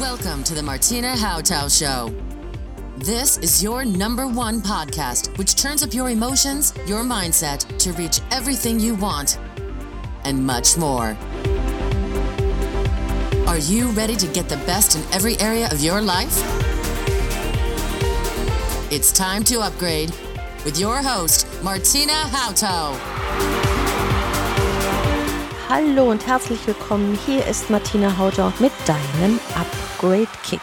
Welcome to the Martina Hautau Show. This is your number one podcast, which turns up your emotions, your mindset to reach everything you want and much more. Are you ready to get the best in every area of your life? It's time to upgrade with your host, Martina Hautau. Hallo und herzlich willkommen. Hier ist Martina Hauter mit deinem Upgrade Kick.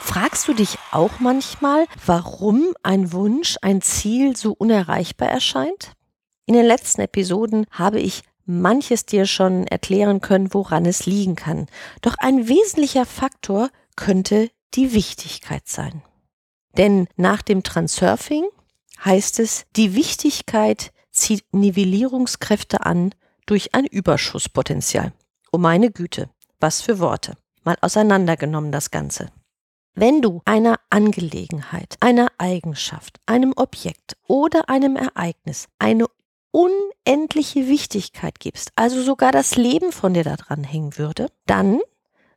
Fragst du dich auch manchmal, warum ein Wunsch, ein Ziel so unerreichbar erscheint? In den letzten Episoden habe ich manches dir schon erklären können, woran es liegen kann. Doch ein wesentlicher Faktor könnte die Wichtigkeit sein. Denn nach dem Transurfing heißt es, die Wichtigkeit zieht Nivellierungskräfte an durch ein Überschusspotenzial. Oh meine Güte, was für Worte. Mal auseinandergenommen das Ganze. Wenn du einer Angelegenheit, einer Eigenschaft, einem Objekt oder einem Ereignis eine unendliche Wichtigkeit gibst, also sogar das Leben von dir daran hängen würde, dann,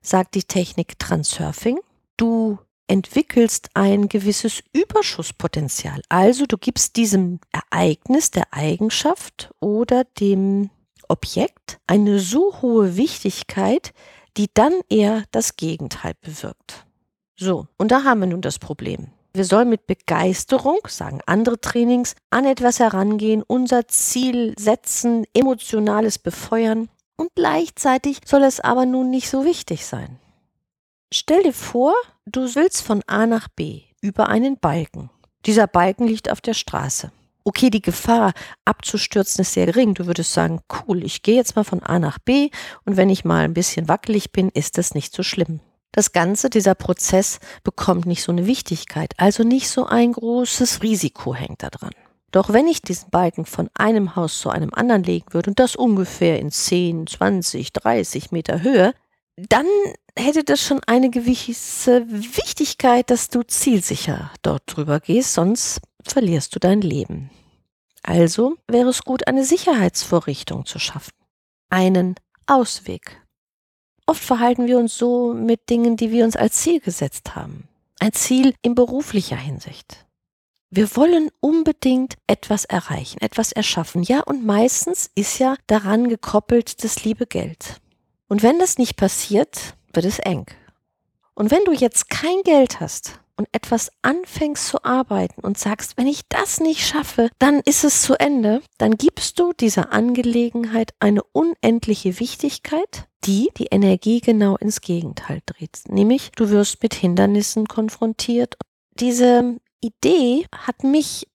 sagt die Technik Transurfing, du entwickelst ein gewisses Überschusspotenzial. Also du gibst diesem Ereignis, der Eigenschaft oder dem Objekt eine so hohe Wichtigkeit, die dann eher das Gegenteil bewirkt. So, und da haben wir nun das Problem. Wir sollen mit Begeisterung, sagen andere Trainings, an etwas herangehen, unser Ziel setzen, emotionales befeuern und gleichzeitig soll es aber nun nicht so wichtig sein. Stell dir vor, du willst von A nach B über einen Balken. Dieser Balken liegt auf der Straße okay, die Gefahr abzustürzen ist sehr gering. Du würdest sagen, cool, ich gehe jetzt mal von A nach B und wenn ich mal ein bisschen wackelig bin, ist das nicht so schlimm. Das Ganze, dieser Prozess bekommt nicht so eine Wichtigkeit, also nicht so ein großes Risiko hängt da dran. Doch wenn ich diesen Balken von einem Haus zu einem anderen legen würde und das ungefähr in 10, 20, 30 Meter Höhe, dann hätte das schon eine gewisse Wichtigkeit, dass du zielsicher dort drüber gehst, sonst verlierst du dein Leben. Also wäre es gut, eine Sicherheitsvorrichtung zu schaffen. Einen Ausweg. Oft verhalten wir uns so mit Dingen, die wir uns als Ziel gesetzt haben. Ein Ziel in beruflicher Hinsicht. Wir wollen unbedingt etwas erreichen, etwas erschaffen. Ja, und meistens ist ja daran gekoppelt das liebe Geld. Und wenn das nicht passiert, wird es eng. Und wenn du jetzt kein Geld hast, und etwas anfängst zu arbeiten und sagst, wenn ich das nicht schaffe, dann ist es zu Ende, dann gibst du dieser Angelegenheit eine unendliche Wichtigkeit, die die Energie genau ins Gegenteil dreht. Nämlich, du wirst mit Hindernissen konfrontiert. Diese Idee hat mich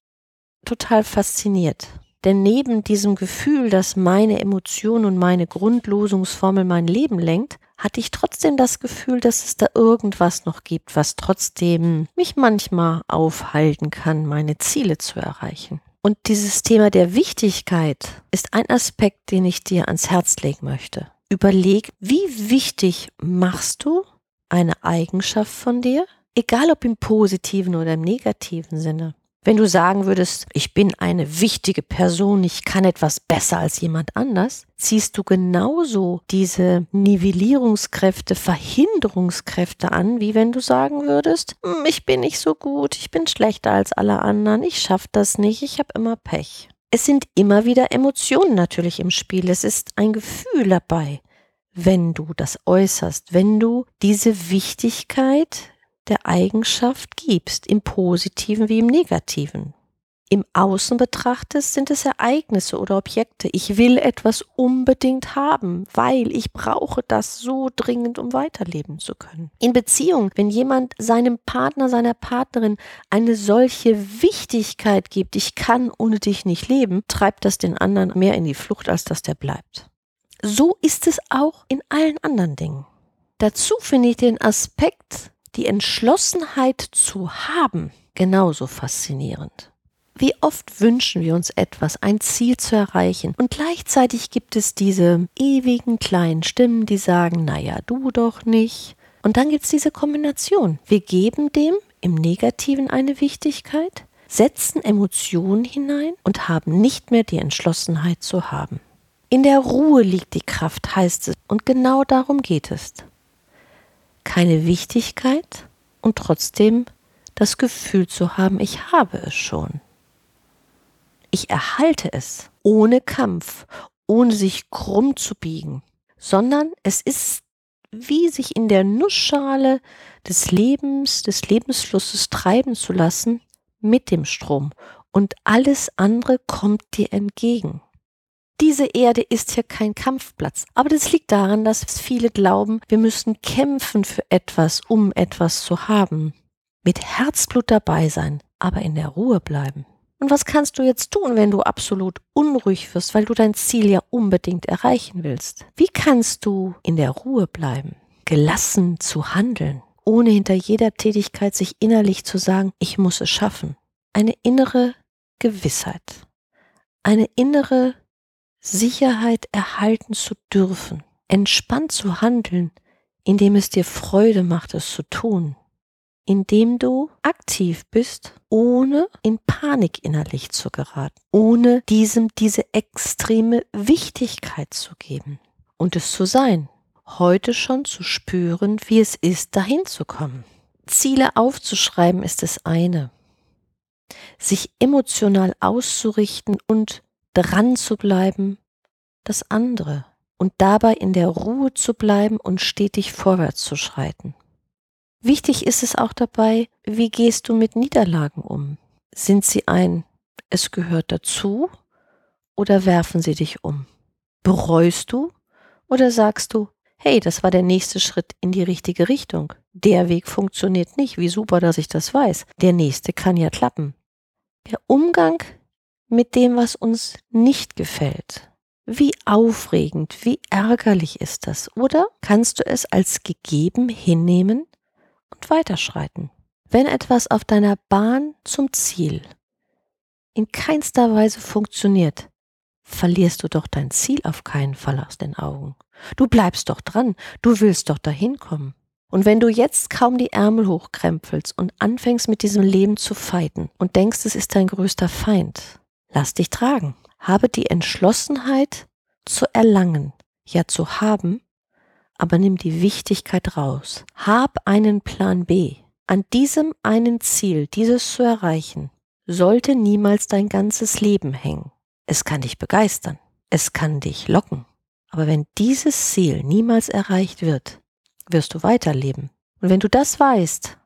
total fasziniert. Denn neben diesem Gefühl, dass meine Emotion und meine Grundlosungsformel mein Leben lenkt, hatte ich trotzdem das Gefühl, dass es da irgendwas noch gibt, was trotzdem mich manchmal aufhalten kann, meine Ziele zu erreichen. Und dieses Thema der Wichtigkeit ist ein Aspekt, den ich dir ans Herz legen möchte. Überleg, wie wichtig machst du eine Eigenschaft von dir? Egal ob im positiven oder im negativen Sinne. Wenn du sagen würdest, ich bin eine wichtige Person, ich kann etwas besser als jemand anders, ziehst du genauso diese Nivellierungskräfte, Verhinderungskräfte an, wie wenn du sagen würdest, hm, ich bin nicht so gut, ich bin schlechter als alle anderen, ich schaff das nicht, ich habe immer Pech. Es sind immer wieder Emotionen natürlich im Spiel, es ist ein Gefühl dabei, wenn du das äußerst, wenn du diese Wichtigkeit der Eigenschaft gibst, im positiven wie im negativen. Im Außen betrachtest sind es Ereignisse oder Objekte. Ich will etwas unbedingt haben, weil ich brauche das so dringend, um weiterleben zu können. In Beziehung, wenn jemand seinem Partner, seiner Partnerin eine solche Wichtigkeit gibt, ich kann ohne dich nicht leben, treibt das den anderen mehr in die Flucht, als dass der bleibt. So ist es auch in allen anderen Dingen. Dazu finde ich den Aspekt die Entschlossenheit zu haben genauso faszinierend. Wie oft wünschen wir uns etwas, ein Ziel zu erreichen, und gleichzeitig gibt es diese ewigen kleinen Stimmen, die sagen, naja, du doch nicht. Und dann gibt es diese Kombination. Wir geben dem im Negativen eine Wichtigkeit, setzen Emotionen hinein und haben nicht mehr die Entschlossenheit zu haben. In der Ruhe liegt die Kraft, heißt es, und genau darum geht es. Keine Wichtigkeit und trotzdem das Gefühl zu haben, ich habe es schon. Ich erhalte es ohne Kampf, ohne sich krumm zu biegen, sondern es ist wie sich in der Nussschale des Lebens, des Lebensflusses treiben zu lassen mit dem Strom und alles andere kommt dir entgegen. Diese Erde ist hier kein Kampfplatz, aber das liegt daran, dass viele glauben, wir müssen kämpfen für etwas, um etwas zu haben. Mit Herzblut dabei sein, aber in der Ruhe bleiben. Und was kannst du jetzt tun, wenn du absolut unruhig wirst, weil du dein Ziel ja unbedingt erreichen willst? Wie kannst du in der Ruhe bleiben, gelassen zu handeln, ohne hinter jeder Tätigkeit sich innerlich zu sagen, ich muss es schaffen? Eine innere Gewissheit, eine innere Sicherheit erhalten zu dürfen, entspannt zu handeln, indem es dir Freude macht, es zu tun, indem du aktiv bist, ohne in Panik innerlich zu geraten, ohne diesem diese extreme Wichtigkeit zu geben und es zu sein, heute schon zu spüren, wie es ist, dahin zu kommen. Ziele aufzuschreiben ist das eine, sich emotional auszurichten und dran zu bleiben, das andere und dabei in der Ruhe zu bleiben und stetig vorwärts zu schreiten. Wichtig ist es auch dabei, wie gehst du mit Niederlagen um? Sind sie ein, es gehört dazu oder werfen sie dich um? Bereust du oder sagst du, hey, das war der nächste Schritt in die richtige Richtung. Der Weg funktioniert nicht, wie super, dass ich das weiß. Der nächste kann ja klappen. Der Umgang mit dem, was uns nicht gefällt. Wie aufregend, wie ärgerlich ist das? Oder kannst du es als gegeben hinnehmen und weiterschreiten. Wenn etwas auf deiner Bahn zum Ziel in keinster Weise funktioniert, verlierst du doch dein Ziel auf keinen Fall aus den Augen. Du bleibst doch dran, du willst doch dahin kommen. Und wenn du jetzt kaum die Ärmel hochkrempelst und anfängst mit diesem Leben zu feiten und denkst, es ist dein größter Feind, lass dich tragen. Habe die Entschlossenheit zu erlangen, ja zu haben, aber nimm die Wichtigkeit raus. Hab einen Plan B. An diesem einen Ziel, dieses zu erreichen, sollte niemals dein ganzes Leben hängen. Es kann dich begeistern, es kann dich locken. Aber wenn dieses Ziel niemals erreicht wird, wirst du weiterleben. Und wenn du das weißt,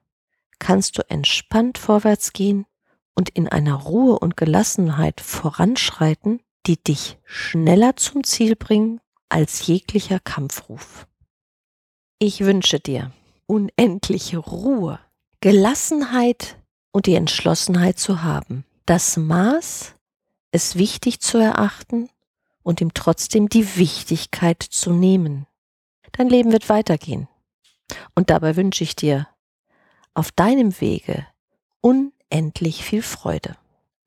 kannst du entspannt vorwärts gehen und in einer Ruhe und Gelassenheit voranschreiten, die dich schneller zum Ziel bringen als jeglicher Kampfruf. Ich wünsche dir unendliche Ruhe, Gelassenheit und die Entschlossenheit zu haben, das Maß, es wichtig zu erachten und ihm trotzdem die Wichtigkeit zu nehmen. Dein Leben wird weitergehen. Und dabei wünsche ich dir auf deinem Wege unendlich viel Freude.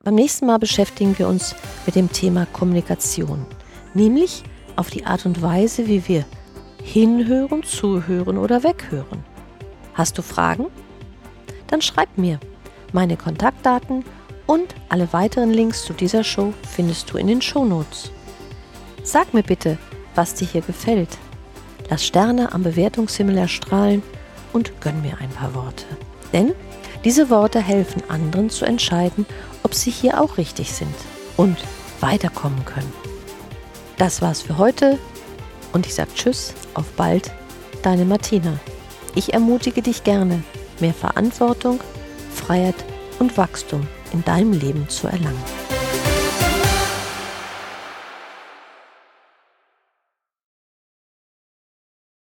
Beim nächsten Mal beschäftigen wir uns mit dem Thema Kommunikation, nämlich auf die Art und Weise, wie wir hinhören, zuhören oder weghören. Hast du Fragen? Dann schreib mir. Meine Kontaktdaten und alle weiteren Links zu dieser Show findest du in den Shownotes. Sag mir bitte, was dir hier gefällt. Lass Sterne am Bewertungshimmel erstrahlen und gönn mir ein paar Worte. Denn diese Worte helfen anderen zu entscheiden, ob sie hier auch richtig sind und weiterkommen können. Das war's für heute und ich sage Tschüss, auf bald, deine Martina. Ich ermutige dich gerne, mehr Verantwortung, Freiheit und Wachstum in deinem Leben zu erlangen.